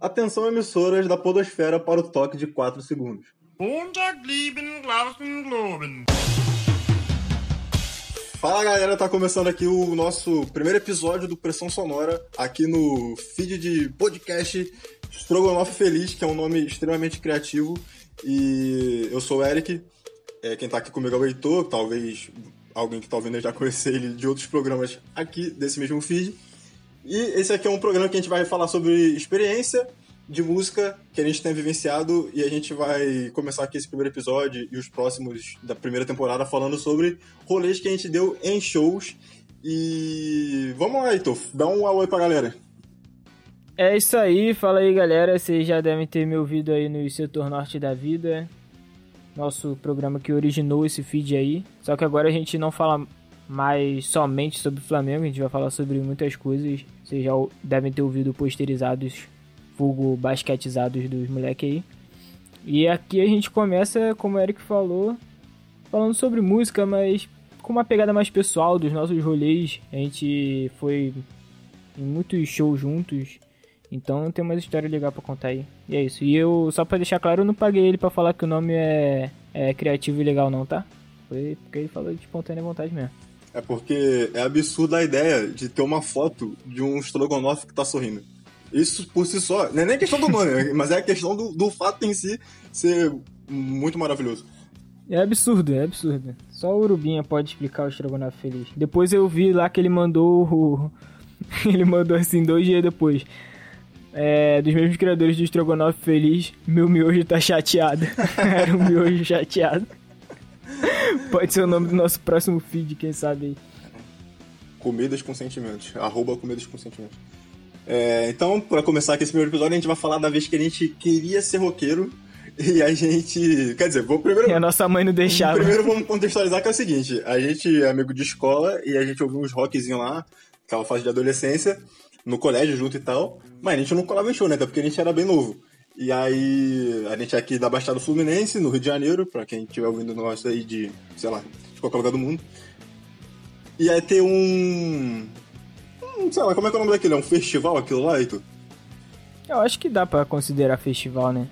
Atenção emissoras da podosfera para o toque de 4 segundos. Fala galera, tá começando aqui o nosso primeiro episódio do Pressão Sonora, aqui no feed de podcast Strogonoff Feliz, que é um nome extremamente criativo. E eu sou o Eric, é, quem tá aqui comigo é o Heitor, talvez alguém que tá ouvindo já conhecer ele de outros programas aqui desse mesmo feed. E esse aqui é um programa que a gente vai falar sobre experiência de música que a gente tem vivenciado e a gente vai começar aqui esse primeiro episódio e os próximos da primeira temporada falando sobre rolês que a gente deu em shows. E vamos lá, Heitor, dá um oi pra galera. É isso aí, fala aí galera, vocês já devem ter me ouvido aí no Setor Norte da Vida, nosso programa que originou esse feed aí. Só que agora a gente não fala mais somente sobre Flamengo, a gente vai falar sobre muitas coisas. Vocês já devem ter ouvido posterizados, vulgo basquetizados dos moleques aí. E aqui a gente começa, como o Eric falou, falando sobre música, mas com uma pegada mais pessoal dos nossos rolês. A gente foi em muitos shows juntos, então tem mais história legal pra contar aí. E é isso. E eu, só pra deixar claro, eu não paguei ele pra falar que o nome é, é criativo e legal não, tá? Foi porque ele falou de espontânea vontade mesmo. É porque é absurda a ideia de ter uma foto de um estrogonofe que tá sorrindo. Isso por si só, não é nem questão do nome, mas é a questão do, do fato em si ser muito maravilhoso. É absurdo, é absurdo. Só o Urubinha pode explicar o estrogonofe feliz. Depois eu vi lá que ele mandou o... ele mandou assim dois dias depois. É, dos mesmos criadores do Estrogonofe Feliz, meu miojo tá chateado. Era um miojo chateado. Pode ser o nome do nosso próximo feed, quem sabe aí. Comidas com sentimentos. Arroba comidas com sentimentos. É, então, para começar aqui esse primeiro episódio, a gente vai falar da vez que a gente queria ser roqueiro. E a gente. Quer dizer, vou primeiro. E a nossa mãe não deixava. Primeiro vamos contextualizar que é o seguinte: a gente é amigo de escola e a gente ouviu uns rockzinhos lá, aquela fase de adolescência, no colégio junto e tal. Mas a gente não colava em show, né? Até porque a gente era bem novo. E aí, a gente é aqui da Baixada Fluminense, no Rio de Janeiro, pra quem estiver ouvindo nós aí de, sei lá, de qualquer lugar do mundo. E aí ter um. um sei lá, como é que é o nome daquele? É um festival aquilo lá, Heitor? Eu acho que dá pra considerar festival, né?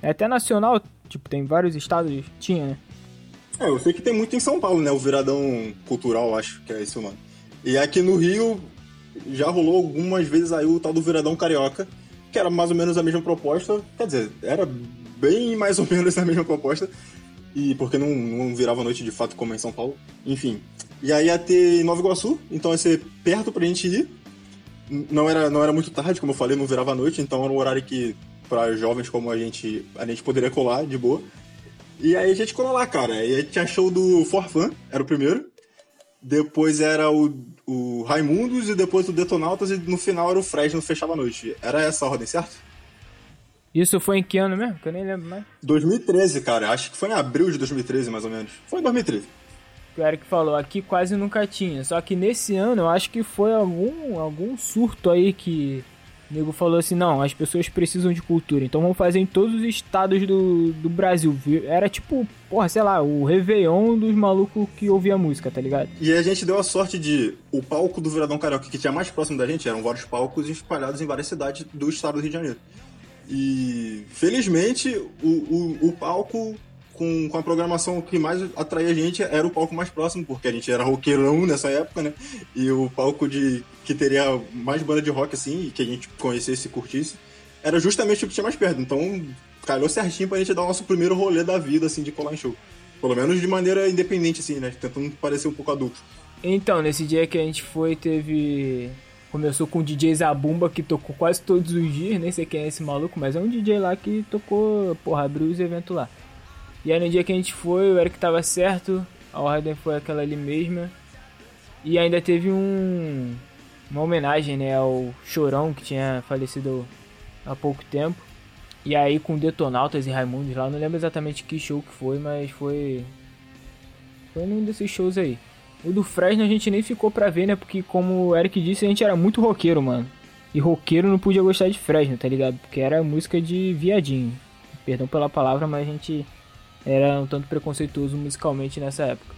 É até nacional, tipo, tem vários estados, tinha, né? É, eu sei que tem muito em São Paulo, né? O Viradão Cultural, acho que é esse o nome. E aqui no Rio já rolou algumas vezes aí o tal do Viradão Carioca, que era mais ou menos a mesma proposta. Quer dizer, era bem mais ou menos a mesma proposta. E porque não, não virava noite de fato como em São Paulo. Enfim. E aí ia ter em Nova Iguaçu, então ia ser perto pra gente ir. Não era, não era muito tarde, como eu falei, não virava noite, então era um horário que, para jovens como a gente, a gente poderia colar de boa. E aí a gente colou lá, cara. E aí tinha show do Forfan, era o primeiro. Depois era o, o Raimundos e depois o Detonautas e no final era o Fresno fechava a noite. Era essa a ordem, certo? Isso foi em que ano mesmo? Que eu nem lembro mais. 2013, cara. Acho que foi em abril de 2013, mais ou menos. Foi em 2013. O Eric falou, aqui quase nunca tinha. Só que nesse ano eu acho que foi algum, algum surto aí que o nego falou assim, não, as pessoas precisam de cultura, então vamos fazer em todos os estados do, do Brasil. Era tipo, porra, sei lá, o Réveillon dos malucos que ouvia música, tá ligado? E a gente deu a sorte de o palco do Viradão Carioca, que tinha mais próximo da gente, eram vários palcos espalhados em várias cidades do estado do Rio de Janeiro. E felizmente o, o, o palco com, com a programação que mais atraía a gente era o palco mais próximo, porque a gente era roqueirão nessa época, né? E o palco de que teria mais banda de rock assim, e que a gente conhecesse e curtisse, era justamente o que tinha mais perto. Então, calhou certinho pra gente dar o nosso primeiro rolê da vida, assim, de colar em show. Pelo menos de maneira independente, assim, né? Tentando parecer um pouco adulto. Então, nesse dia que a gente foi, teve. Começou com o DJ Zabumba, que tocou quase todos os dias, nem sei quem é esse maluco, mas é um DJ lá que tocou, porra, abriu os eventos lá. E aí no dia que a gente foi, o Eric tava certo, a ordem foi aquela ali mesma. E ainda teve um uma homenagem, né, ao Chorão que tinha falecido há pouco tempo. E aí com Detonautas e Raimundos lá, não lembro exatamente que show que foi, mas foi foi num desses shows aí. O do Fresno a gente nem ficou pra ver, né? Porque como o Eric disse, a gente era muito roqueiro, mano. E roqueiro não podia gostar de Fresno, tá ligado? Porque era música de viadinho. Perdão pela palavra, mas a gente era um tanto preconceituoso musicalmente nessa época.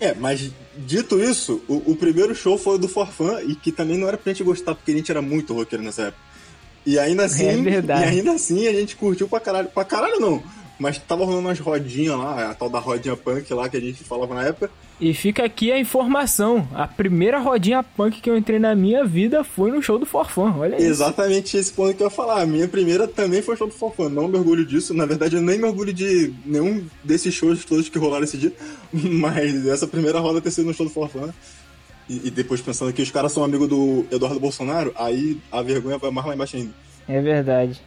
É, mas dito isso, o, o primeiro show foi do Forfã e que também não era pra gente gostar porque a gente era muito roqueiro nessa época. E ainda assim, É e ainda assim a gente curtiu pra caralho. Pra caralho não. Mas tava rolando umas rodinhas lá, a tal da rodinha punk lá que a gente falava na época. E fica aqui a informação. A primeira rodinha punk que eu entrei na minha vida foi no show do Forfã. Olha isso. Exatamente esse ponto que eu ia falar. A minha primeira também foi show do Forfã. Não me orgulho disso. Na verdade, eu nem me orgulho de nenhum desses shows todos que rolaram esse dia. Mas essa primeira roda ter sido no show do Forfã. E, e depois pensando que os caras são amigos do Eduardo Bolsonaro, aí a vergonha vai mais lá embaixo ainda. É verdade.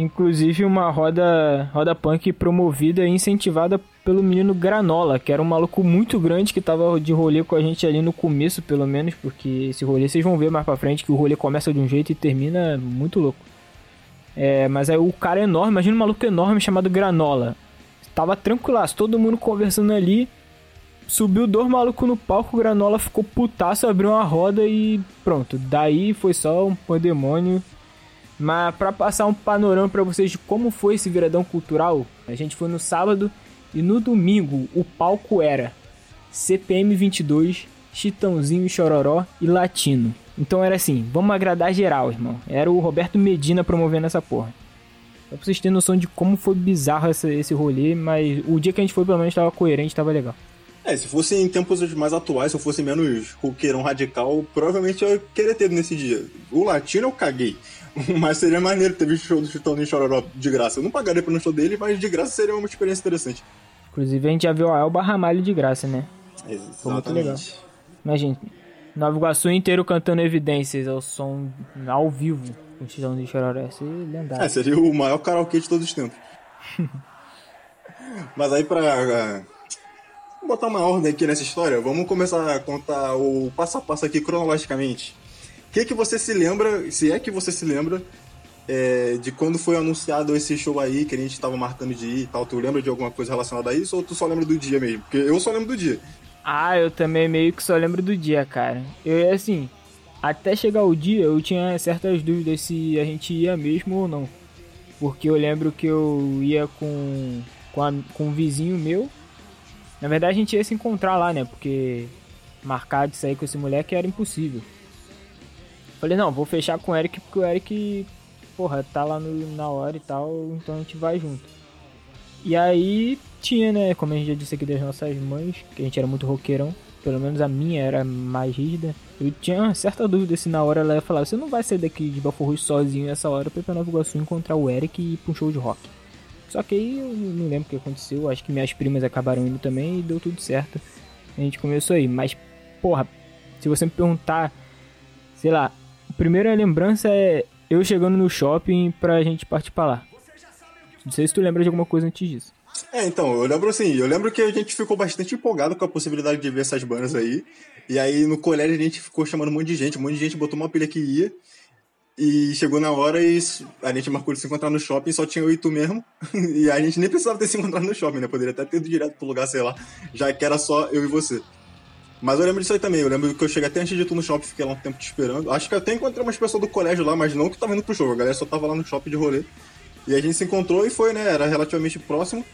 Inclusive uma roda, roda punk promovida e incentivada pelo menino Granola, que era um maluco muito grande que tava de rolê com a gente ali no começo, pelo menos, porque esse rolê vocês vão ver mais pra frente que o rolê começa de um jeito e termina muito louco. É, mas aí o cara é enorme, imagina um maluco enorme chamado Granola. Tava tranquilaço, todo mundo conversando ali. Subiu dois malucos no palco, o Granola ficou putaço, abriu uma roda e pronto. Daí foi só um pandemônio. Mas pra passar um panorama pra vocês de como foi esse viradão cultural, a gente foi no sábado e no domingo o palco era CPM 22, Chitãozinho Chororó e Latino. Então era assim, vamos agradar geral, irmão. Era o Roberto Medina promovendo essa porra. Só pra vocês terem noção de como foi bizarro essa- esse rolê, mas o dia que a gente foi pelo menos tava coerente, tava legal. É, se fosse em tempos mais atuais, se eu fosse menos roqueirão radical, provavelmente eu ia querer ter nesse dia. O latino eu caguei. Mas seria maneiro ter visto o show do Chitãozinho Chororó de graça. Eu não pagaria no show dele, mas de graça seria uma experiência interessante. Inclusive a gente já viu a Elba Ramalho de graça, né? Exatamente. muito legal. Imagina, Nova Iguaçu inteiro cantando evidências ao som ao vivo com o Chitãozinho de Chororó. Ia ser lendário. É, seria o maior karaokê de todos os tempos. Mas aí pra ah, botar uma ordem aqui nessa história, vamos começar a contar o passo a passo aqui cronologicamente. Que, que você se lembra, se é que você se lembra, é, de quando foi anunciado esse show aí que a gente tava marcando de ir e tal? Tu lembra de alguma coisa relacionada a isso ou tu só lembra do dia mesmo? Porque eu só lembro do dia. Ah, eu também meio que só lembro do dia, cara. Eu, assim, até chegar o dia eu tinha certas dúvidas se a gente ia mesmo ou não. Porque eu lembro que eu ia com, com, a- com um vizinho meu. Na verdade a gente ia se encontrar lá, né? Porque marcar de sair com esse moleque era impossível. Falei, não, vou fechar com o Eric porque o Eric, porra, tá lá no- na hora e tal, então a gente vai junto. E aí tinha, né, como a gente já disse aqui das nossas mães, que a gente era muito roqueirão, pelo menos a minha era mais rígida. Eu tinha uma certa dúvida se na hora ela ia falar, você não vai sair daqui de Belfort Roxo sozinho nessa hora pra ir pra Nova Iguaçu encontrar o Eric e ir pra um show de rock. Só que aí eu não lembro o que aconteceu, acho que minhas primas acabaram indo também e deu tudo certo. A gente começou aí, mas porra, se você me perguntar, sei lá, primeira lembrança é eu chegando no shopping pra gente partir pra lá. Não sei se tu lembra de alguma coisa antes disso. É, então, eu lembro assim, eu lembro que a gente ficou bastante empolgado com a possibilidade de ver essas bandas aí. E aí no colégio a gente ficou chamando um monte de gente, um monte de gente botou uma pilha que ia. E chegou na hora e a gente marcou de se encontrar no shopping, só tinha eu e tu mesmo. E a gente nem precisava ter se encontrado no shopping, né? Poderia até ter ido direto pro lugar, sei lá, já que era só eu e você. Mas eu lembro disso aí também, eu lembro que eu cheguei até antes de tu no shopping, fiquei lá um tempo te esperando. Acho que eu até encontrei umas pessoas do colégio lá, mas não que tava indo pro show, a galera só tava lá no shopping de rolê. E a gente se encontrou e foi, né? Era relativamente próximo.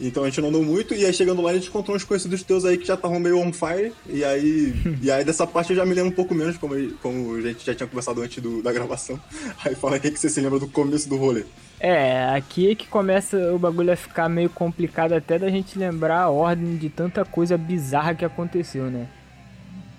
Então a gente não andou muito, e aí chegando lá a gente encontrou uns conhecidos teus aí que já estavam meio on fire, e aí, e aí dessa parte eu já me lembro um pouco menos, como, como a gente já tinha conversado antes do- da gravação. Aí fala aí o que que você se lembra do começo do rolê. É, aqui é que começa o bagulho a ficar meio complicado até da gente lembrar a ordem de tanta coisa bizarra que aconteceu, né?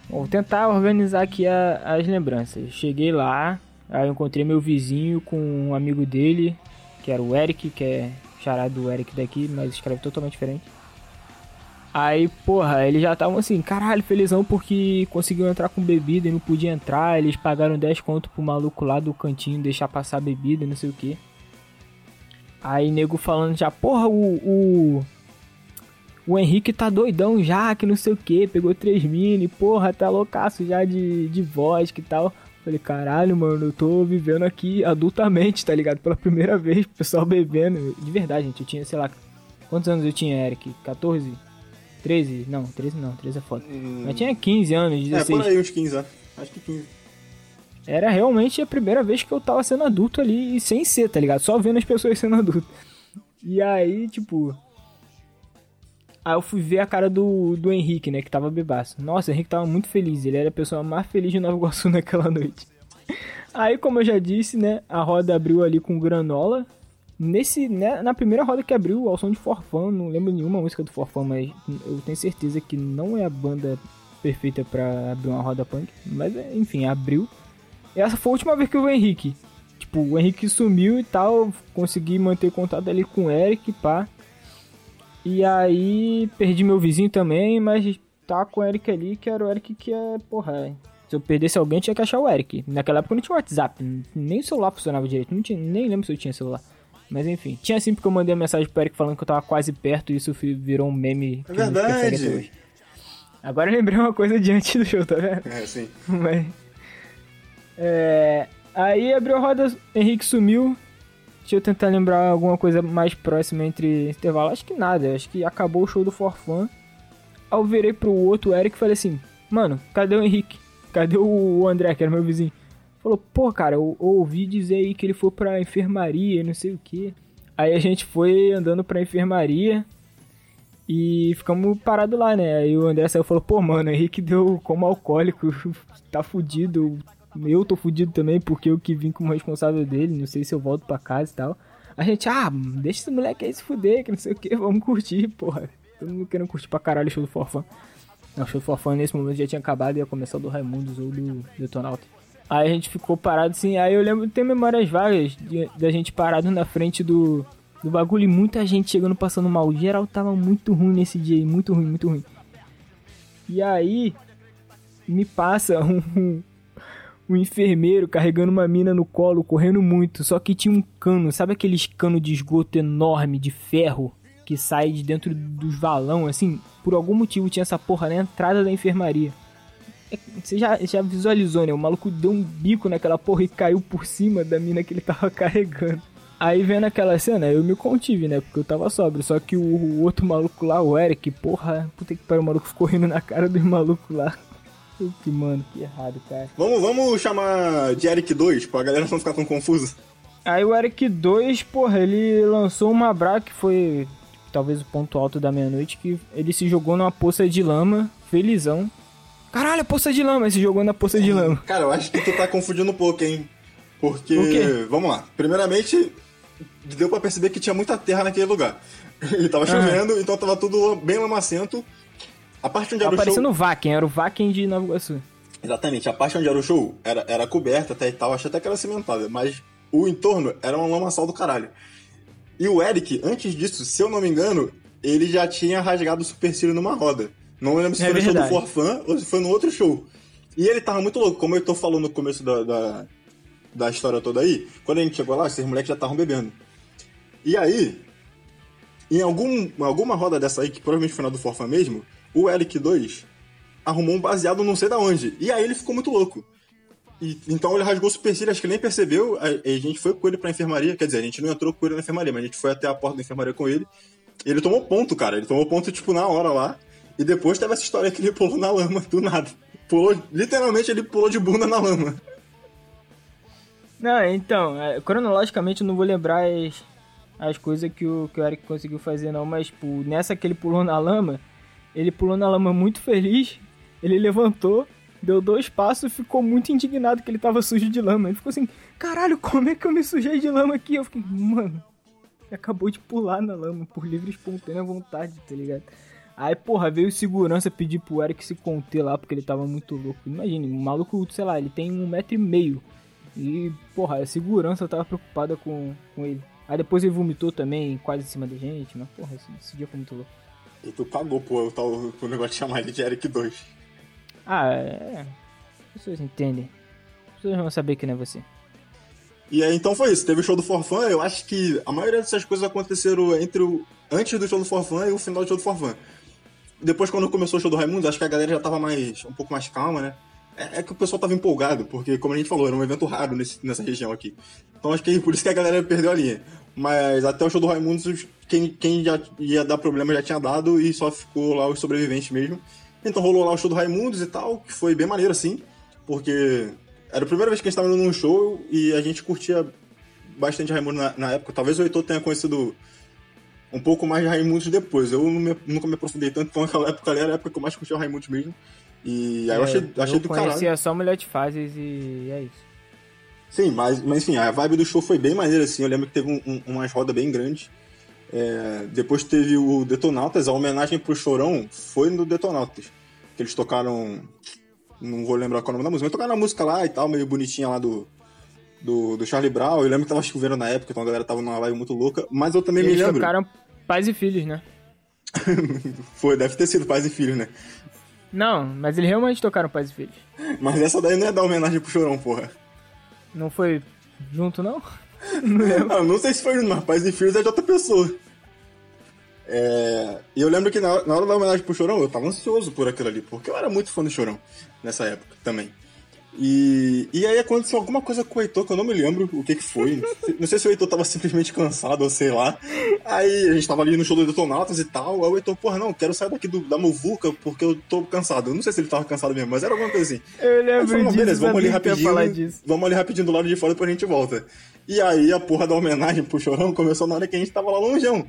Vou tentar organizar aqui a- as lembranças. Cheguei lá, aí eu encontrei meu vizinho com um amigo dele, que era o Eric, que é charado do Eric daqui, mas escreve totalmente diferente. Aí, porra, eles já estavam assim, caralho, felizão porque conseguiu entrar com bebida e não podia entrar. Eles pagaram 10 conto pro maluco lá do cantinho deixar passar bebida e não sei o que. Aí nego falando já, porra, o, o. O Henrique tá doidão já, que não sei o que, pegou três mini, porra, tá loucaço já de, de vodka e tal. Falei, caralho, mano, eu tô vivendo aqui adultamente, tá ligado? Pela primeira vez, o pessoal bebendo. De verdade, gente, eu tinha, sei lá, quantos anos eu tinha, Eric? 14? 13? Não, 13 não, 13 é foda. Eu tinha 15 anos, É, 16. por aí uns 15 anos. Acho que 15. Era realmente a primeira vez que eu tava sendo adulto ali e sem ser, tá ligado? Só vendo as pessoas sendo adulto. E aí, tipo. Aí eu fui ver a cara do, do Henrique, né? Que tava bebaço. Nossa, o Henrique tava muito feliz. Ele era a pessoa mais feliz de Nova Iguaçu naquela noite. Aí, como eu já disse, né, a roda abriu ali com granola. Nesse, né, na primeira roda que abriu, ao som de Forfã, não lembro nenhuma música do Forfã, mas eu tenho certeza que não é a banda perfeita para abrir uma roda punk. Mas, enfim, abriu. E essa foi a última vez que eu vi o Henrique. Tipo, o Henrique sumiu e tal, consegui manter contato ali com o Eric, pá. E aí, perdi meu vizinho também, mas tá com o Eric ali, que era o Eric que é, porra, se eu perdesse alguém, tinha que achar o Eric. Naquela época não tinha WhatsApp, nem o celular funcionava direito, não tinha, nem lembro se eu tinha celular. Mas enfim, tinha sim porque eu mandei uma mensagem pro Eric falando que eu tava quase perto e isso virou um meme. É verdade. Agora eu lembrei uma coisa de antes do show, tá vendo? É, sim. Mas. É. Aí abriu a roda, Henrique sumiu. Deixa eu tentar lembrar alguma coisa mais próxima entre intervalo. Acho que nada, acho que acabou o show do Forfã. Aí eu virei pro outro Eric e falei assim: Mano, cadê o Henrique? Cadê o André, que era meu vizinho? Falou, pô, cara, eu, eu ouvi dizer aí que ele foi pra enfermaria e não sei o que. Aí a gente foi andando pra enfermaria e ficamos parados lá, né? Aí o André saiu e falou, pô, mano, o Henrique deu como alcoólico, tá fudido. Eu tô fudido também, porque eu que vim como responsável dele, não sei se eu volto pra casa e tal. A gente, ah, deixa esse moleque aí se fuder, que não sei o que, vamos curtir, porra. Todo mundo querendo curtir pra caralho o show do Forfã. Não, o show do Forfã nesse momento já tinha acabado e ia começar o do Raimundos ou do Detonauta. Aí a gente ficou parado assim, aí eu lembro, tem memórias vagas da gente parado na frente do, do bagulho e muita gente chegando passando mal. O geral tava muito ruim nesse dia, muito ruim, muito ruim. E aí me passa um, um, enfermeiro carregando uma mina no colo, correndo muito, só que tinha um cano, sabe aqueles cano de esgoto enorme de ferro que sai de dentro dos valão, assim? Por algum motivo tinha essa porra na entrada da enfermaria. É, você já, já visualizou, né? O maluco deu um bico naquela porra e caiu por cima da mina que ele tava carregando. Aí vendo aquela cena, eu me contive, né? Porque eu tava sóbrio. Só que o, o outro maluco lá, o Eric, porra, puta que pariu, o maluco ficou rindo na cara do maluco lá. Que mano, que errado, cara. Vamos, vamos chamar de Eric 2, pra galera não ficar tão confusa. Aí o Eric 2, porra, ele lançou uma bra que foi talvez o ponto alto da meia-noite, que ele se jogou numa poça de lama, felizão. Caralho, poça de lama, ele se jogou na poça de lama. Cara, eu acho que tu tá confundindo um pouco, hein? Porque, vamos lá, primeiramente, deu pra perceber que tinha muita terra naquele lugar. E tava chovendo, uhum. então tava tudo bem lamacento. A parte onde era o show... parecendo o Vaken, era o Vaken de Nova Iguaçu. Exatamente, a parte onde era o show era, era coberta até e tal, achei até que era cimentada, mas o entorno era um lamaçal do caralho. E o Eric, antes disso, se eu não me engano, ele já tinha rasgado o supercílio numa roda. Não lembro se é foi no show do Forfã ou se foi no outro show. E ele tava muito louco, como eu tô falando no começo da, da, da história toda aí, quando a gente chegou lá, esses moleques já estavam bebendo. E aí, em algum, alguma roda dessa aí, que provavelmente foi na do Forfã mesmo, o Eric 2 arrumou um baseado não sei da onde. E aí ele ficou muito louco. E, então ele rasgou o supercílio, acho que ele nem percebeu. A, a, gente foi com ele pra enfermaria. Quer dizer, a gente não entrou com ele na enfermaria, mas a gente foi até a porta da enfermaria com ele. Ele tomou ponto, cara. Ele tomou ponto, tipo, na hora lá. E depois teve essa história que ele pulou na lama, do nada. Pulou, literalmente ele pulou de bunda na lama. Não, então, é, cronologicamente eu não vou lembrar as, as coisas que o, que o Eric conseguiu fazer, não. Mas, tipo, nessa que ele pulou na lama, ele pulou na lama muito feliz. Ele levantou, deu dois passos e ficou muito indignado que ele tava sujo de lama. Ele ficou assim, caralho, como é que eu me sujei de lama aqui? Eu fiquei, mano, acabou de pular na lama por livre e espontânea vontade, tá ligado? Aí, porra, veio segurança pedir pro Eric se conter lá porque ele tava muito louco. Imagine, um maluco, sei lá, ele tem um metro e meio. E, porra, a segurança tava preocupada com, com ele. Aí depois ele vomitou também, quase em cima da gente. Mas, porra, esse, esse dia foi muito louco. E tu cagou pro, pro, pro negócio de chamar ele de Eric 2. Ah, é. As pessoas entendem. As pessoas vão saber que não é você. E aí, então foi isso. Teve o show do Forfã. Eu acho que a maioria dessas coisas aconteceram entre o antes do show do Forfã e o final do show do Forfã. Depois, quando começou o show do Raimundo, acho que a galera já tava mais um pouco mais calma, né? É, é, que o pessoal tava empolgado, porque, como a gente falou, era um evento raro nesse, nessa região aqui. Então acho que por isso que a galera perdeu a linha. Mas até o show do Raimundo, quem, quem já ia dar problema já tinha dado e só ficou lá os sobreviventes mesmo. Então rolou lá o show do Raimundos e tal, que foi bem maneiro assim, porque era a primeira vez que a gente estava indo num show e a gente curtia bastante Raimundo na, na, época. Talvez o Heitor tenha conhecido um pouco mais de Raimundos depois. Eu me, nunca me aprofundei tanto, então naquela época ali era a época que eu mais curtia o Raimundos mesmo. E aí é, eu achei, achei eu do caralho. Eu conhecia só Mulher de Fases e é isso. Sim, mas, mas enfim, a vibe do show foi bem maneira, assim. Eu lembro que teve um, um, umas rodas bem grandes. É, depois teve o Detonautas, a homenagem pro Chorão foi no Detonautas. Que eles tocaram. Não vou lembrar qual é o nome da música, mas tocaram a música lá e tal, meio bonitinha lá do, do, do Charlie Brown. Eu lembro que tava chovendo na época, então a galera tava numa vibe muito louca. Mas eu também E me eles lembro. tocaram pais e filhos, né? foi, deve ter sido pais e filhos, né? Não, mas eles realmente tocaram pais e filhos. Mas essa daí não é dar homenagem pro Chorão, porra. Não foi junto, não? Não lembro. Ah, não sei se foi, mas Pais e Filhos é de outra pessoa. É, E eu lembro que na hora, na hora da homenagem pro Chorão, eu tava ansioso por aquilo ali, porque eu era muito fã do Chorão nessa época também. E, e aí aconteceu alguma coisa com o Heitor que eu não me lembro o que que foi. Não sei se o Heitor tava simplesmente cansado ou sei lá. Aí a gente tava ali no show do Detonautas e tal. Aí o Heitor, porra, não, quero sair daqui do, da Muvuca porque eu tô cansado. Eu não sei se ele tava cansado mesmo, mas era alguma coisa assim. Eu Aí lembro falou, não, disso, beleza, vamos ali rapidinho. falar disso. Vamos ali rapidinho do lado de fora depois a gente volta. E aí a porra da homenagem pro Chorão começou na hora que a gente tava lá longeão.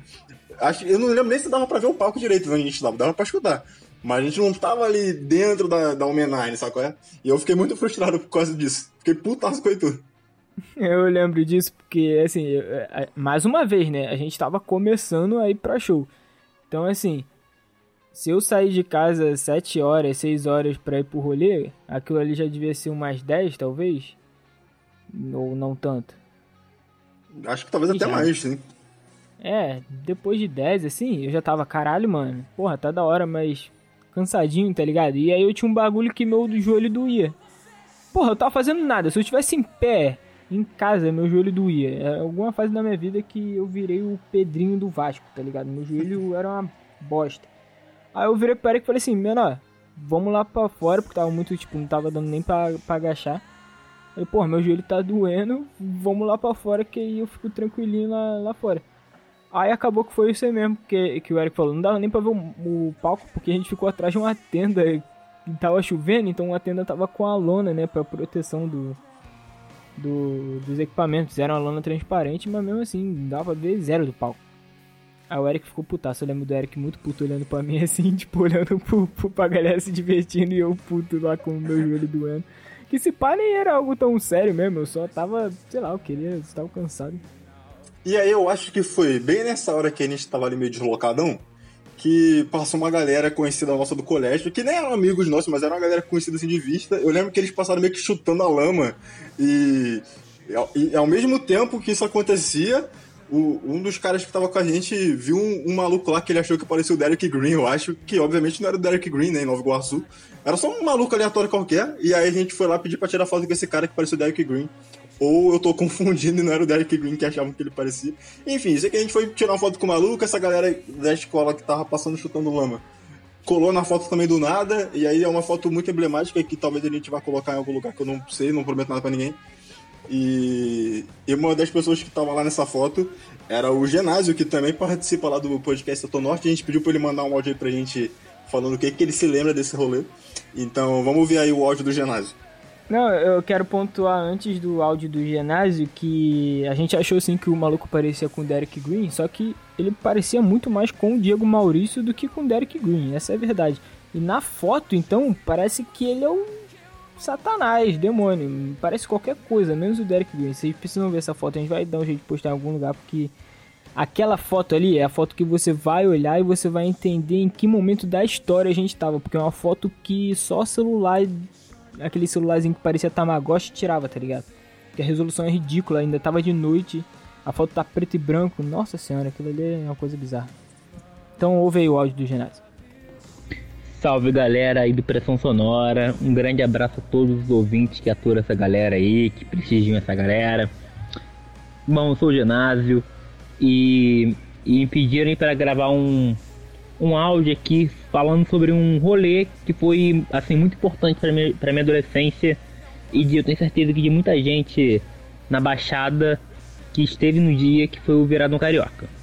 Acho, eu não lembro nem se dava pra ver o palco direito onde a gente tava, dava pra escutar. Mas a gente não tava ali dentro da, da homenagem, sabe qual é? E eu fiquei muito frustrado por causa disso. Fiquei putaço com Heitor. Eu lembro disso porque, assim, eu- é, mais uma vez, né? A gente tava começando a ir pra show. Então, assim, se eu sair de casa 7 horas, 6 horas pra ir pro rolê, aquilo ali já devia ser umas 10, talvez? Ou não tanto. Acho que talvez E até já. mais, sim. É, depois de 10, assim, eu já tava, caralho, mano. Porra, tá da hora, mas cansadinho, tá ligado? E aí eu tinha um bagulho que meu joelho doía. Porra, eu tava fazendo nada. Se eu estivesse em pé, em casa, meu joelho doía. É alguma fase da minha vida que eu virei o Pedrinho do Vasco, tá ligado? Meu joelho era uma bosta. Aí eu virei pro Eric e falei assim, menor, vamos lá pra fora, porque tava muito, tipo, não tava dando nem pra, pra agachar. Aí, pô, meu joelho tá doendo, vamos lá pra fora que aí eu fico tranquilinho lá, lá fora. Aí acabou que foi isso aí mesmo que, que o Eric falou. Não dava nem pra ver o, o palco, porque a gente ficou atrás de uma tenda e tava chovendo, então a tenda tava com a lona, né, pra proteção do, do dos equipamentos. Fizeram uma lona transparente, mas mesmo assim, dava pra ver zero do palco. Aí o Eric ficou putaço. Eu lembro do Eric muito puto olhando pra mim assim, tipo, olhando pro, pro, pra galera se divertindo e eu puto lá com o meu joelho doendo. Que se pá nem era algo tão sério mesmo, eu só tava, sei lá, eu queria, eu tava cansado. E aí eu acho que foi bem nessa hora que a gente tava ali meio deslocadão, que passou uma galera conhecida nossa do colégio, que nem eram amigos nossos, mas era uma galera conhecida assim de vista. Eu lembro que eles passaram meio que chutando a lama. E, e, e ao mesmo tempo que isso acontecia, o- um dos caras que tava com a gente viu um, um maluco lá que ele achou que parecia o Derek Green, eu acho, que obviamente não era o Derek Green, né, em Nova Iguaçu. Era só um maluco aleatório qualquer, e aí a gente foi lá pedir pra tirar foto com esse cara que parecia o Derek Green. Ou eu tô confundindo e não era o Derek Green que achavam que ele parecia. Enfim, sei que a gente foi tirar uma foto com o maluco, essa galera da escola que tava passando chutando lama colou na foto também do nada, e aí é uma foto muito emblemática que talvez a gente vá colocar em algum lugar que eu não sei, não prometo nada pra ninguém. E, e uma das pessoas que tava lá nessa foto era o Genásio, que também participa lá do podcast Setor Norte. A gente pediu pra ele mandar um áudio aí pra gente falando o que, que ele se lembra desse rolê. Então vamos ouvir aí o áudio do Genásio. Não, eu quero pontuar antes do áudio do ginásio que a gente achou assim que o maluco parecia com o Derek Green, só que ele parecia muito mais com o Diego Maurício do que com o Derek Green, essa é a verdade. E na foto, então, parece que ele é o Satanás, demônio, parece qualquer coisa, menos o Derek Green. Vocês precisam ver essa foto, a gente vai dar um jeito de postar em algum lugar, porque aquela foto ali é a foto que você vai olhar e você vai entender em que momento da história a gente tava, porque é uma foto que só celular aquele celularzinho que parecia Tamagotchi tirava, tá ligado? Que a resolução é ridícula, ainda tava de noite, a foto tá preto e branco, nossa senhora, aquilo ali é uma coisa bizarra. Então ouve aí o áudio do ginásio. Salve galera aí do Pressão Sonora, um grande abraço a todos os ouvintes que aturam essa galera aí, que prestigiam essa galera. Bom, eu sou o Genásio e, e me pediram para gravar um, um áudio aqui falando sobre um rolê que foi assim muito importante para minha, minha adolescência e de, eu tenho certeza que de muita gente na Baixada que esteve no dia que foi o Viradão Carioca.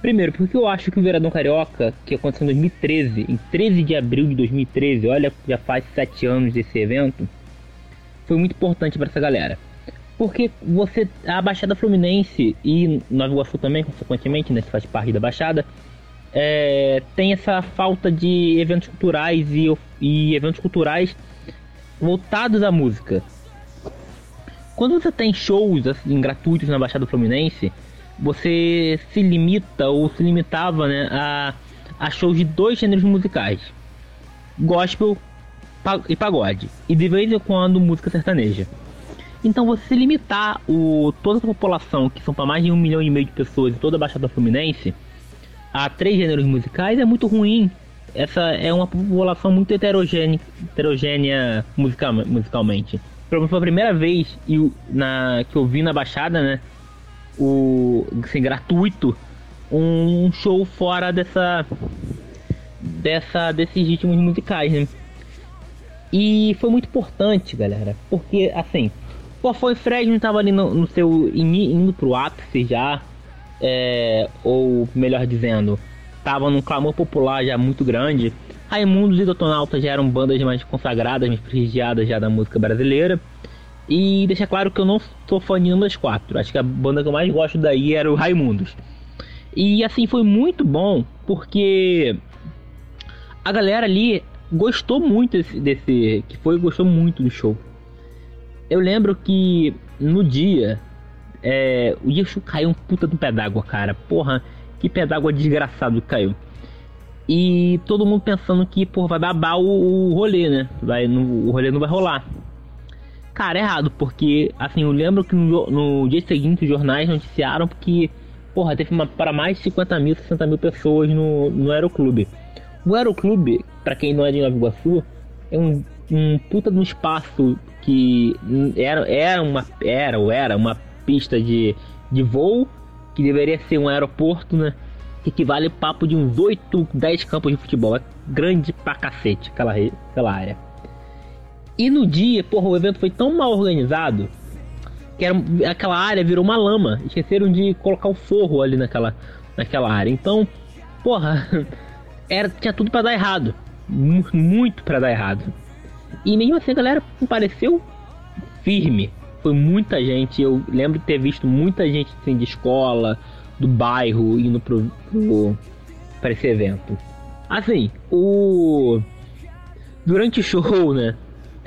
Primeiro, porque eu acho que o Veradão Carioca, que aconteceu em 2013, em 13 de abril de 2013, olha, já faz 7 anos desse evento, foi muito importante para essa galera. Porque você, a Baixada Fluminense e Nova Iguaçu também, consequentemente, né, que faz parte da Baixada, é, tem essa falta de eventos culturais e, e eventos culturais voltados à música. quando você tem shows assim, gratuitos na Baixada Fluminense, você se limita ou se limitava né, a, a shows de dois gêneros musicais: gospel e pagode, e de vez em quando música sertaneja. Então você limitar o, toda a população, que são para mais de um milhão e meio de pessoas em toda a Baixada Fluminense, a três gêneros musicais é muito ruim. Essa é uma população muito heterogênea, heterogênea musical, musicalmente. Foi a primeira vez na, que eu vi na Baixada, né? O, assim, gratuito, um show fora dessa, dessa desses ritmos musicais, né? E foi muito importante, galera, porque assim, Pô, foi Fred não tava ali no, no seu indo pro ápice já, é, ou melhor dizendo, tava num clamor popular já muito grande. Raimundos e Dotonautas já eram bandas mais consagradas, mais prestigiadas já da música brasileira. E deixa claro que eu não sou fã de nenhuma das quatro. Acho que a banda que eu mais gosto daí era o Raimundos. E assim foi muito bom porque a galera ali gostou muito desse, desse que foi gostou muito do show eu lembro que no dia, é, o Yeshu caiu um puta um pé d'água, cara. Porra, que pé d'água desgraçado caiu. E todo mundo pensando que, porra, vai babar o, o rolê, né? Vai, no, o rolê não vai rolar. Cara, errado, porque, assim, eu lembro que no, no dia seguinte os jornais noticiaram que, porra, teve uma, para mais de 50 mil, 60 mil pessoas no, no Aeroclube. O Aeroclube, para quem não é de Nova Iguaçu, é um, um puta de um espaço que era, era uma era ou era uma pista de, de voo que deveria ser um aeroporto, né? Que equivale papo de uns 8, 10 campos de futebol. É grande pra cacete aquela, aquela área. E no dia, porra, o evento foi tão mal organizado que era, aquela área virou uma lama. Esqueceram de colocar o forro ali naquela, naquela área. Então, porra, era, tinha tudo para dar errado. Muito para dar errado. E mesmo assim a galera pareceu firme. Foi muita gente. Eu lembro de ter visto muita gente assim, de escola, do bairro, indo pro, pro, pra esse evento. Assim, o. Durante o show, né?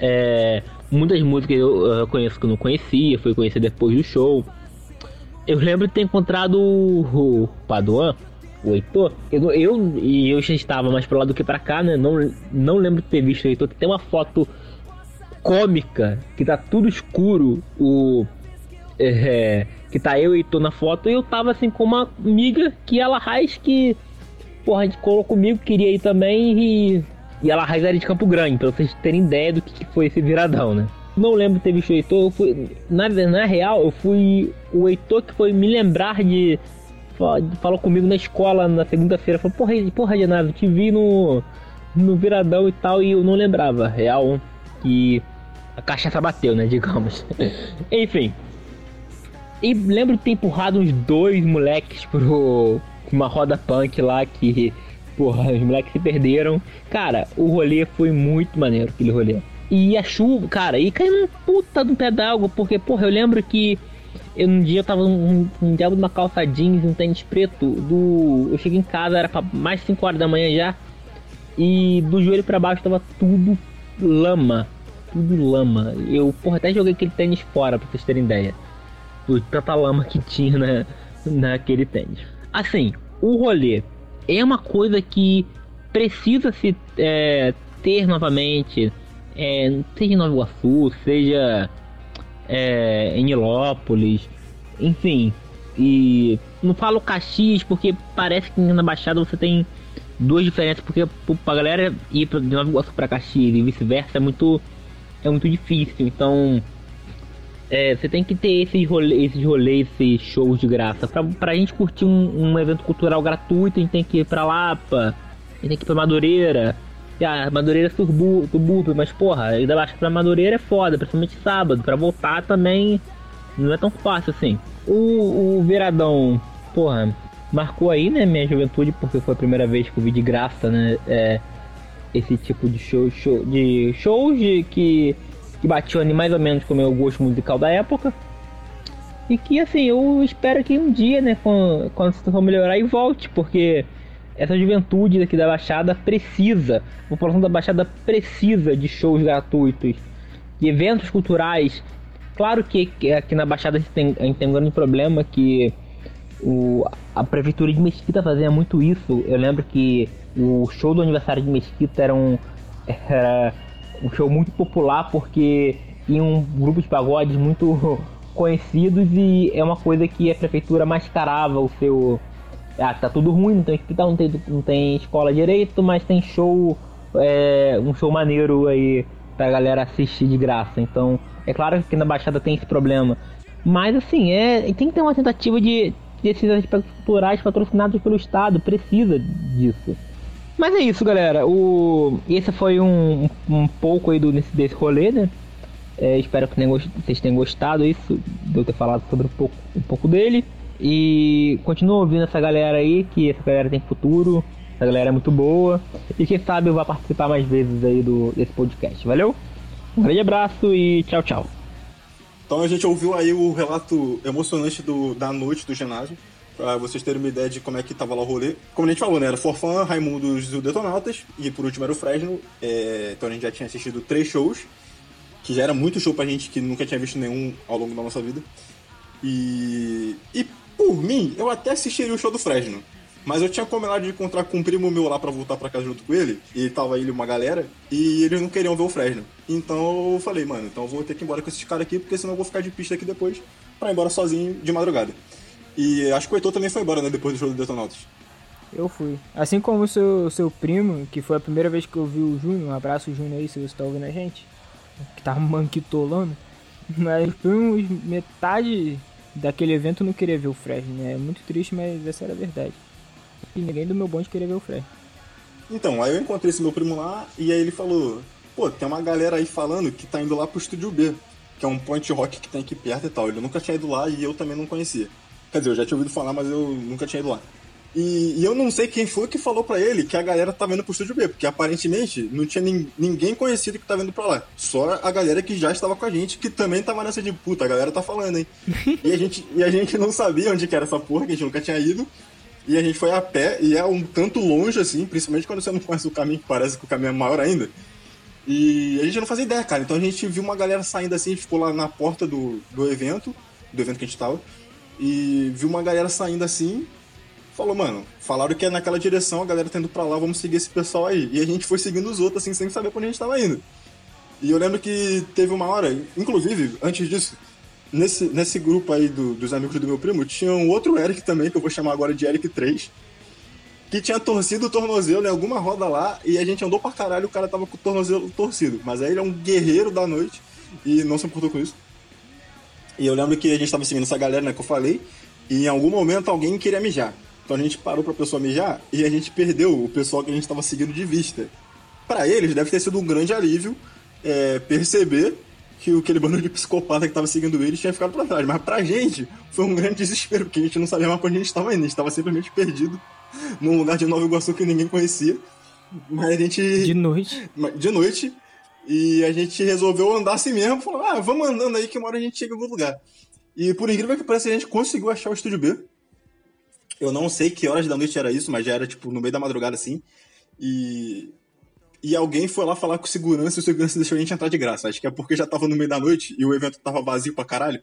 É, muitas músicas eu, eu conheço que eu não conhecia, fui conhecer depois do show. Eu lembro de ter encontrado o, Paduan, o Heitor, eu, eu, eu já estava mais para lá do que para cá, né? Não, não lembro de ter visto o Heitor. Tem uma foto cômica que tá tudo escuro, o é, que tá eu e Heitor na foto, e eu tava assim com uma amiga que ela raiz que porra, a gente colocou comigo, queria ir também e e ela raiz era de Campo Grande, para vocês terem ideia do que foi esse viradão, né? Não lembro de ter visto o Heitor, eu fui na, na real, eu fui o Heitor que foi me lembrar de falou comigo na escola na segunda-feira. Falou, porra, porra, Renato, te vi no, no viradão e tal, e eu não lembrava. Real que a cachaça bateu, né? Digamos. Enfim. E lembro de ter empurrado uns dois moleques pro uma roda punk lá que, porra, os moleques se perderam. Cara, o rolê foi muito maneiro, aquele rolê. E a chuva, cara, e caiu um puta de um d'água, porque, porra, eu lembro que eu, um dia eu tava um, um diabo de uma calça jeans, um tênis preto. Do, eu cheguei em casa, era mais de 5 horas da manhã já. E do joelho para baixo tava tudo lama. Tudo lama. Eu, porra, até joguei aquele tênis fora pra vocês terem ideia. Do tanta lama que tinha na, naquele tênis. Assim, o rolê é uma coisa que precisa se é, ter novamente. É, seja em Nova Iguaçu, seja é, em Nilópolis, enfim. E não falo Caxias porque parece que na Baixada você tem duas diferenças, porque pra galera ir de Nova Iguaçu pra Caxias e vice-versa é muito, é muito difícil. Então é, você tem que ter esses rolês, esses rolês, esses shows de graça. Pra, pra gente curtir um, um evento cultural gratuito, a gente tem que ir pra Lapa, a gente tem que ir pra Madureira, ah, Madureira subúrbio, mas porra, ainda que pra Madureira é foda, principalmente sábado. Pra voltar também não é tão fácil assim. O, o Viradão, porra, marcou aí, né, minha juventude, porque foi a primeira vez que eu vi de graça, né, é, esse tipo de show, show de shows de, que, que batiam ali mais ou menos com o meu gosto musical da época. E que assim, eu espero que um dia, né, quando, quando a situação melhorar e volte, porque essa juventude aqui da Baixada precisa, a população da Baixada precisa de shows gratuitos, de eventos culturais Claro que, que aqui na Baixada a gente tem, a gente tem um grande problema que o, a prefeitura de Mesquita fazia muito isso. Eu lembro que o show do aniversário de Mesquita era um, era um show muito popular porque tinha um grupo de pagodes muito conhecidos e é uma coisa que a prefeitura mascarava o seu. Ah, tá tudo ruim, não tem hospital, não tem, não tem escola direito, mas tem show, é, um show maneiro aí pra galera assistir de graça. Então, é claro que na Baixada tem esse problema. Mas assim, é, tem que ter uma tentativa de desses aspectos culturais patrocinados pelo Estado, precisa disso. Mas é isso, galera. O... Esse foi um, um pouco aí do, desse, desse rolê, né? É, espero que vocês tenham gostado isso, de eu ter falado sobre um pouco, um pouco dele. E continua ouvindo essa galera aí, que essa galera tem futuro, essa galera é muito boa. E quem sabe eu vou participar mais vezes aí do, desse podcast. Valeu? Um grande abraço e tchau, tchau. Então a gente ouviu aí o relato emocionante do, da noite do ginásio, pra vocês terem uma ideia de como é que tava lá o rolê. Como a gente falou, né? Era Forfã, Raimundos e o Detonautas, e por último era o Fresno. É, então a gente já tinha assistido três shows, que já era muito show pra gente que nunca tinha visto nenhum ao longo da nossa vida. E, e por mim, eu até assistiria o show do Fresno. Mas eu tinha combinado de encontrar com um primo meu lá para voltar para casa junto com ele, e tava ele e uma galera, e eles não queriam ver o Fresno. Então eu falei, mano, então eu vou ter que ir embora com esses caras aqui, porque senão eu vou ficar de pista aqui depois pra ir embora sozinho de madrugada. E acho que o Heitor também foi embora, né, depois do show do Detonautas. Eu fui. Assim como o seu, seu primo, que foi a primeira vez que eu vi o Júnior, um abraço Júnior aí se você tá ouvindo a gente, que tava manquitolando. Mas primos, metade daquele evento não queria ver o Fresno, né? É muito triste, mas essa era a verdade. E ninguém do meu bonde queria ver o Fred. Então, aí eu encontrei esse meu primo lá e aí ele falou: pô, tem uma galera aí falando que tá indo lá pro Estúdio B, que é um point rock que tem aqui perto e tal. Ele nunca tinha ido lá e eu também não conhecia. Quer dizer, eu já tinha ouvido falar, mas eu nunca tinha ido lá. E, e eu não sei quem foi que falou para ele que a galera tava indo pro Estúdio B, porque aparentemente não tinha nin, ninguém conhecido que tava indo pra lá. Só a galera que já estava com a gente, que também tava nessa de puta, a galera tá falando, hein? e, a gente, e a gente não sabia onde que era essa porra, que a gente nunca tinha ido. E a gente foi a pé, e é um tanto longe, assim, principalmente quando você não conhece o caminho, que parece que o caminho é maior ainda. E a gente não fazia ideia, cara. Então a gente viu uma galera saindo assim, a gente ficou lá na porta do, do evento, do evento que a gente tava, e viu uma galera saindo assim, falou, mano, falaram que é naquela direção, a galera tá indo pra lá, vamos seguir esse pessoal aí. E a gente foi seguindo os outros, assim, sem saber pra onde a gente tava indo. E eu lembro que teve uma hora, inclusive, antes disso, nesse, nesse grupo aí do, dos amigos do meu primo, tinha um outro Eric também, que eu vou chamar agora de Eric 3, que tinha torcido o tornozelo em alguma roda lá, e a gente andou pra caralho, o cara tava com o tornozelo torcido. Mas aí ele é um guerreiro da noite, e não se importou com isso. E eu lembro que a gente tava seguindo essa galera, né, que eu falei, e em algum momento alguém queria mijar. Então a gente parou pra pessoa mijar, e a gente perdeu o pessoal que a gente tava seguindo de vista. Para eles, deve ter sido um grande alívio é, perceber que aquele bando de psicopata que tava seguindo eles tinha ficado pra trás. Mas pra gente foi um grande desespero, porque a gente não sabia mais pra onde a gente tava indo. A gente tava simplesmente perdido num lugar de Nova Iguaçu que ninguém conhecia. Mas a gente. De noite. De noite. E a gente resolveu andar assim mesmo. Falou, ah, vamos andando aí que uma hora a gente chega em algum lugar. E por incrível que pareça, a gente conseguiu achar o estúdio B. Eu não sei que horas da noite era isso, mas já era tipo no meio da madrugada assim. E e alguém foi lá falar com segurança e o segurança deixou a gente entrar de graça. Acho que é porque já tava no meio da noite e o evento tava vazio pra caralho.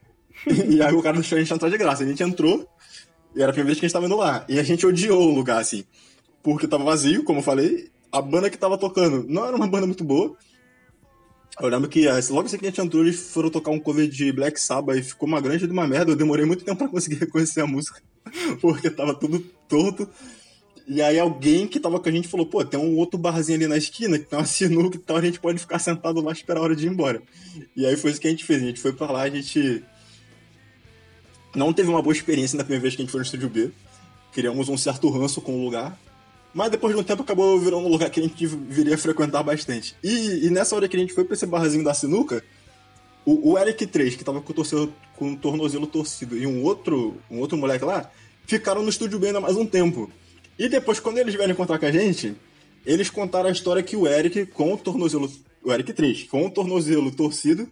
e aí o cara deixou a gente entrar de graça. A gente entrou e era a primeira vez que a gente tava indo lá. E a gente odiou o lugar, assim. Porque tava vazio, como eu falei. A banda que tava tocando não era uma banda muito boa. Eu lembro que logo assim que a gente entrou, eles foram tocar um cover de Black Sabbath e ficou uma grande de uma merda. Eu demorei muito tempo pra conseguir reconhecer a música, porque tava tudo torto. E aí alguém que tava com a gente falou, pô, tem um outro barzinho ali na esquina que tem uma sinuca tal, a gente pode ficar sentado lá e esperar a hora de ir embora. E aí foi isso que a gente fez, a gente foi pra lá, a gente não teve uma boa experiência na primeira vez que a gente foi no Estúdio B. Criamos um certo ranço com o lugar. Mas depois de um tempo acabou virando um lugar que a gente viria frequentar bastante. E, e nessa hora que a gente foi pra esse barzinho da sinuca, o, o Eric 3, que tava com o, torcedor, com o tornozelo torcido, e um outro, um outro moleque lá, ficaram no Estúdio B ainda mais um tempo. E depois, quando eles vieram encontrar com a gente, eles contaram a história que o Eric, com o tornozelo. O Eric 3, com o tornozelo torcido,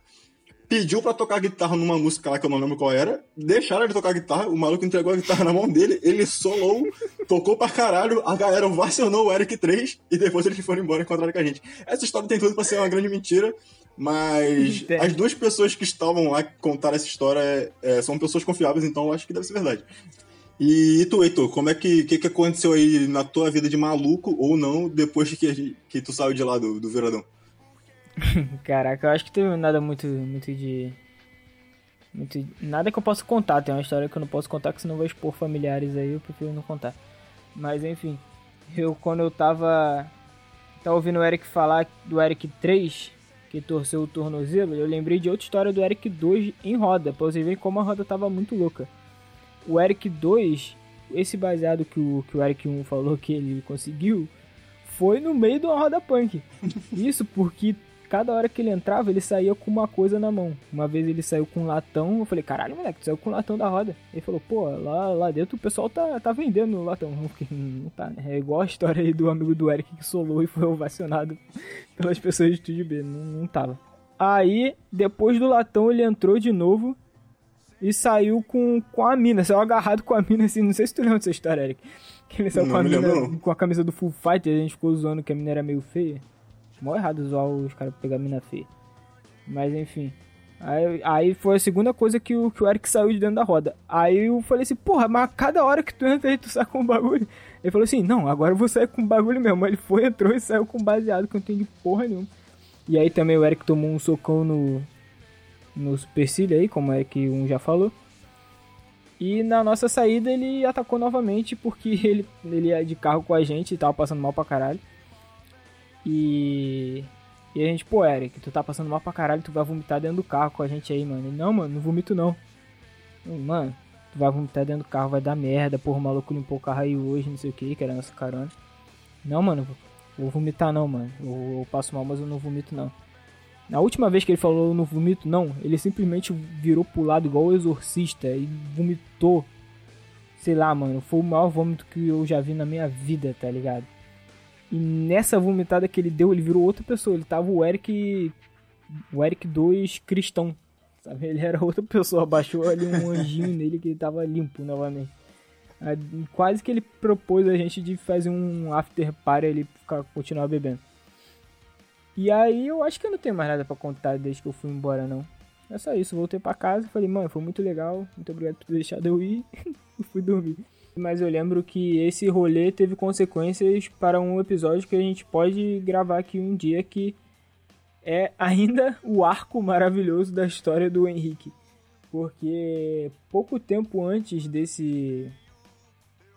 pediu para tocar guitarra numa música lá que eu não lembro qual era. Deixaram ele tocar guitarra, o maluco entregou a guitarra na mão dele, ele solou, tocou pra caralho, a galera vacionou o Eric 3 e depois eles foram embora e encontraram com a gente. Essa história tem tudo pra ser uma grande mentira, Mas as duas pessoas que estavam lá que contaram essa história é, são pessoas confiáveis, então eu acho que deve ser verdade. E, e tu, Heitor, como é que, que, que aconteceu aí na tua vida de maluco ou não depois que, que tu saiu de lá do, do Viradão? Caraca, eu acho que teve nada muito, muito de. Muito, nada que eu possa contar. Tem uma história que eu não posso contar, que senão vai expor familiares aí, eu prefiro não contar. Mas enfim, eu quando eu tava. Tava ouvindo o Eric falar do Eric 3, que torceu o tornozelo, eu lembrei de outra história do Eric 2 em roda, pra vocês verem como a roda tava muito louca. O Eric 2, esse baseado que o, que o Eric 1 falou que ele conseguiu, foi no meio de uma roda punk. Isso porque cada hora que ele entrava, ele saía com uma coisa na mão. Uma vez ele saiu com um latão, eu falei, caralho, moleque, tu saiu com um latão da roda. Ele falou, pô, lá, lá dentro o pessoal tá, tá vendendo o latão. não tá, né? É igual a história aí do amigo do Eric que solou e foi ovacionado pelas pessoas de Estúdio B. Não, não tava. Aí, depois do latão, ele entrou de novo e saiu com, com a mina, saiu agarrado com a mina, assim, não sei se tu lembra dessa história, Eric. Que ele saiu não, com a mina, lembro, com a camisa do Full Fighter, a gente ficou zoando que a mina era meio feia. Mó errado zoar os caras pegar mina feia. Mas enfim. Aí, aí foi a segunda coisa que o, que o Eric saiu de dentro da roda. Aí eu falei assim, porra, mas cada hora que tu entra aí tu sai com um bagulho. Ele falou assim, não, agora eu vou sair com bagulho mesmo. Ele foi, entrou e saiu com baseado, que eu não entendi porra nenhuma. E aí também o Eric tomou um socão no, no supercílio aí, como é que um já falou. E na nossa saída ele atacou novamente porque ele, ele ia de carro com a gente e tava passando mal pra caralho. E. E a gente, pô, Eric, tu tá passando mal pra caralho, tu vai vomitar dentro do carro com a gente aí, mano. Ele, não, mano, não vomito não. Mano, tu vai vomitar dentro do carro, vai dar merda, porra, o maluco limpou o carro aí hoje, não sei o que, que era nossa carona. Não, mano, vou vomitar não, mano. Eu, eu, passo mal, mas eu não vomito não. Na última vez que ele falou eu não vomito não, ele simplesmente virou pro lado igual o exorcista e vomitou. Sei lá, mano, foi o maior vômito que eu já vi na minha vida, tá ligado? E nessa vomitada que ele deu, ele virou outra pessoa. Ele tava o Eric. O Eric 2 cristão. Sabe? Ele era outra pessoa. Baixou ali um anjinho nele que ele tava limpo novamente. Quase que ele propôs a gente de fazer um after party ele ficar, continuar bebendo. E aí eu acho que eu não tenho mais nada para contar desde que eu fui embora, não. É só isso, voltei para casa, falei, mano, foi muito legal, muito obrigado por ter deixado eu ir fui dormir mas eu lembro que esse rolê teve consequências para um episódio que a gente pode gravar aqui um dia que é ainda o arco maravilhoso da história do Henrique. Porque pouco tempo antes desse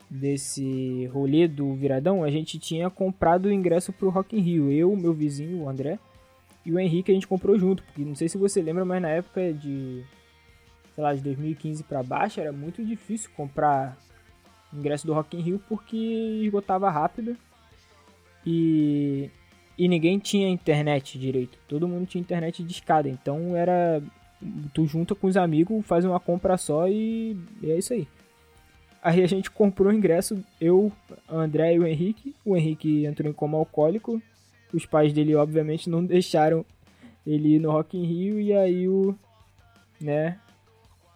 desse rolê do Viradão, a gente tinha comprado o ingresso pro Rock in Rio. Eu, meu vizinho, o André, e o Henrique a gente comprou junto, porque não sei se você lembra, mas na época de sei lá, de 2015 para baixo era muito difícil comprar ingresso do Rock in Rio porque esgotava rápido e e ninguém tinha internet direito. Todo mundo tinha internet de escada, então era tu junta com os amigos, faz uma compra só e, e é isso aí. Aí a gente comprou o ingresso, eu, André e o Henrique. O Henrique entrou em coma alcoólico. Os pais dele, obviamente, não deixaram ele ir no Rock in Rio. E aí o, né,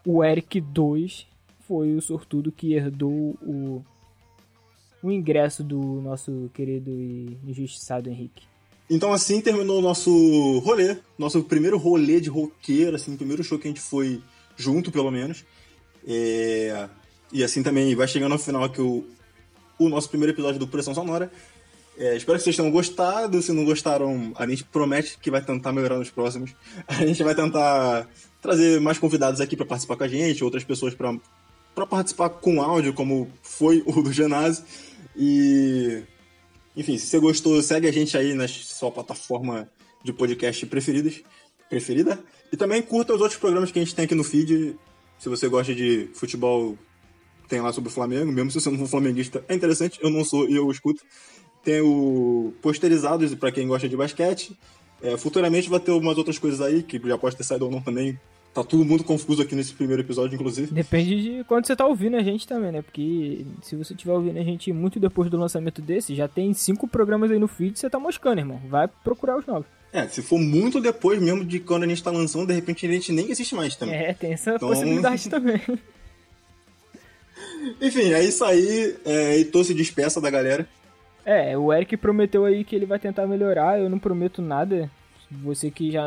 o Eric 2 foi o sortudo que herdou o, o ingresso do nosso querido e injustiçado Henrique. Então assim terminou o nosso rolê, nosso primeiro rolê de roqueiro, assim, o primeiro show que a gente foi junto, pelo menos. É... E assim também vai chegando ao final aqui o, o nosso primeiro episódio do Pressão Sonora. É, espero que vocês tenham gostado. Se não gostaram, a gente promete que vai tentar melhorar nos próximos. A gente vai tentar trazer mais convidados aqui para participar com a gente, outras pessoas para para participar com áudio, como foi o do Genase. E. Enfim, se você gostou, segue a gente aí na sua plataforma de podcast preferidas, preferida. E também curta os outros programas que a gente tem aqui no feed. Se você gosta de futebol, tem lá sobre o Flamengo. Mesmo se você não for flamenguista, é interessante. Eu não sou e eu escuto. Tem o Posterizados para quem gosta de basquete. É, futuramente vai ter umas outras coisas aí, que já pode ter saído ou não também, Tá tudo muito confuso aqui nesse primeiro episódio, inclusive. Depende de quando você tá ouvindo a gente também, né? Porque se você estiver ouvindo a gente muito depois do lançamento desse, já tem cinco programas aí no feed, você tá moscando, irmão. Vai procurar os novos. É, se for muito depois mesmo de quando a gente tá lançando, de repente a gente nem existe mais também. É, tem essa então... possibilidade também. Enfim, é isso aí. É, Heitor se despeça da galera. É, o Eric prometeu aí que ele vai tentar melhorar, eu não prometo nada. Você que já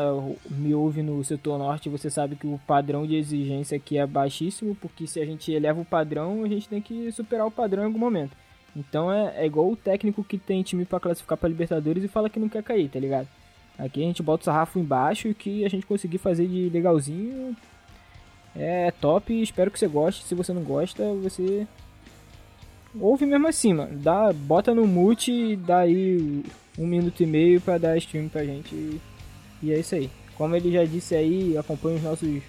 me ouve no setor norte, você sabe que o padrão de exigência aqui é baixíssimo, porque se a gente eleva o padrão, a gente tem que superar o padrão em algum momento. Então é, é igual o técnico que tem time para classificar para Libertadores e fala que não quer cair, tá ligado? Aqui a gente bota o sarrafo embaixo e o que a gente conseguir fazer de legalzinho é top. Espero que você goste. Se você não gosta, você ouve mesmo assim, mano. Dá, bota no mute e dá aí um minuto e meio para dar stream pra gente. E é isso aí. Como ele já disse aí, acompanhe os nossos,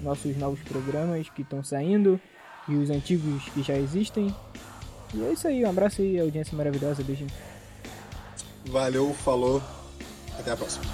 nossos novos programas que estão saindo e os antigos que já existem. E é isso aí, um abraço aí, audiência maravilhosa, beijinho. Valeu, falou, até a próxima.